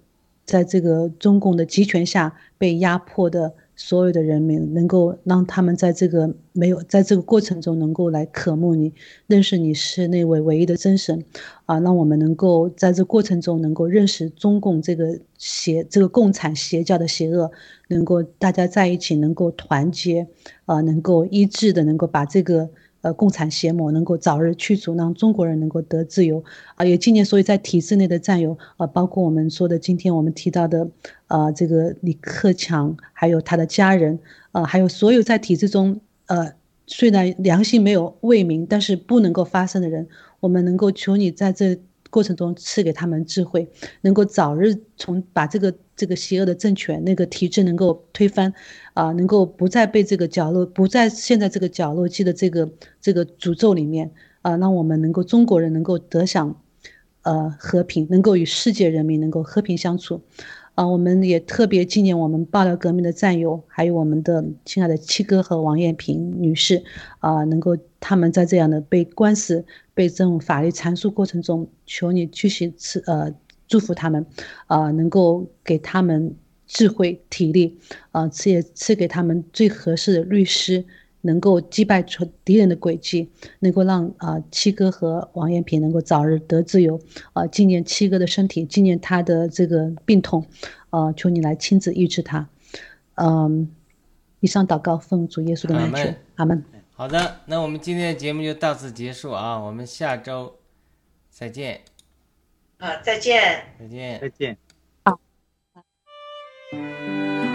在这个中共的集权下被压迫的所有的人民，能够让他们在这个没有在这个过程中能够来渴慕你，认识你是那位唯一的真神，啊，让我们能够在这过程中能够认识中共这个邪这个共产邪教的邪恶，能够大家在一起能够团结，啊，能够一致的能够把这个。呃，共产邪魔能够早日驱逐，让中国人能够得自由啊！也纪念所有在体制内的战友啊，包括我们说的今天我们提到的呃，这个李克强，还有他的家人，呃，还有所有在体制中呃，虽然良心没有为民，但是不能够发声的人，我们能够求你在这过程中赐给他们智慧，能够早日从把这个这个邪恶的政权那个体制能够推翻，啊、能够不再被这个角落，不再现在这个角落期的这个这个诅咒里面，啊、让我们能够中国人能够得享，呃和平，能够与世界人民能够和平相处。啊，我们也特别纪念我们爆料革命的战友，还有我们的亲爱的七哥和王艳萍女士，啊，能够他们在这样的被官司、被这种法律阐述过程中，求你继续赐呃祝福他们，啊，能够给他们智慧、体力，啊，赐也赐给他们最合适的律师，能够击败出敌人的诡计，能够让啊七哥和王艳萍能够早日得自由，啊，纪念七哥的身体，纪念他的这个病痛，啊，求你来亲自医治他，嗯，以上祷告奉主耶稣的名求，阿门。好的，那我们今天的节目就到此结束啊，我们下周再见，啊，再见。再见。再见。爱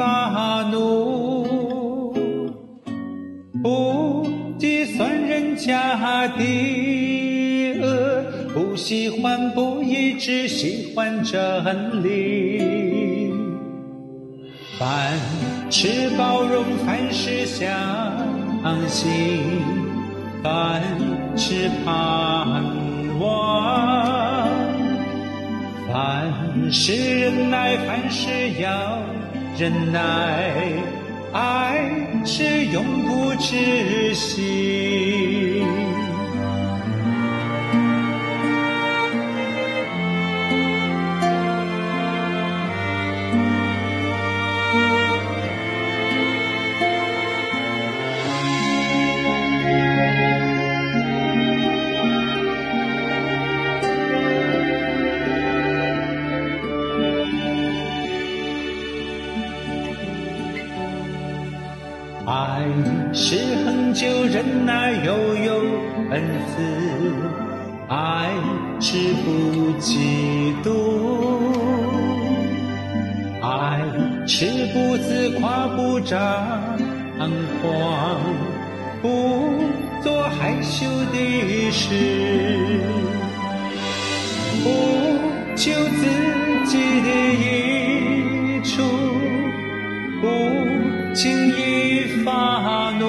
发怒，不计算人家的恶，不喜欢不义，只喜欢真理。凡事包容，凡事相信，凡事盼望，凡事忍耐，凡事要忍耐，爱是永不止息。恒久忍耐，又有恩慈；爱是不嫉妒，爱是不自夸，不张狂，不做害羞的事，不求自己的益处。不轻易发怒，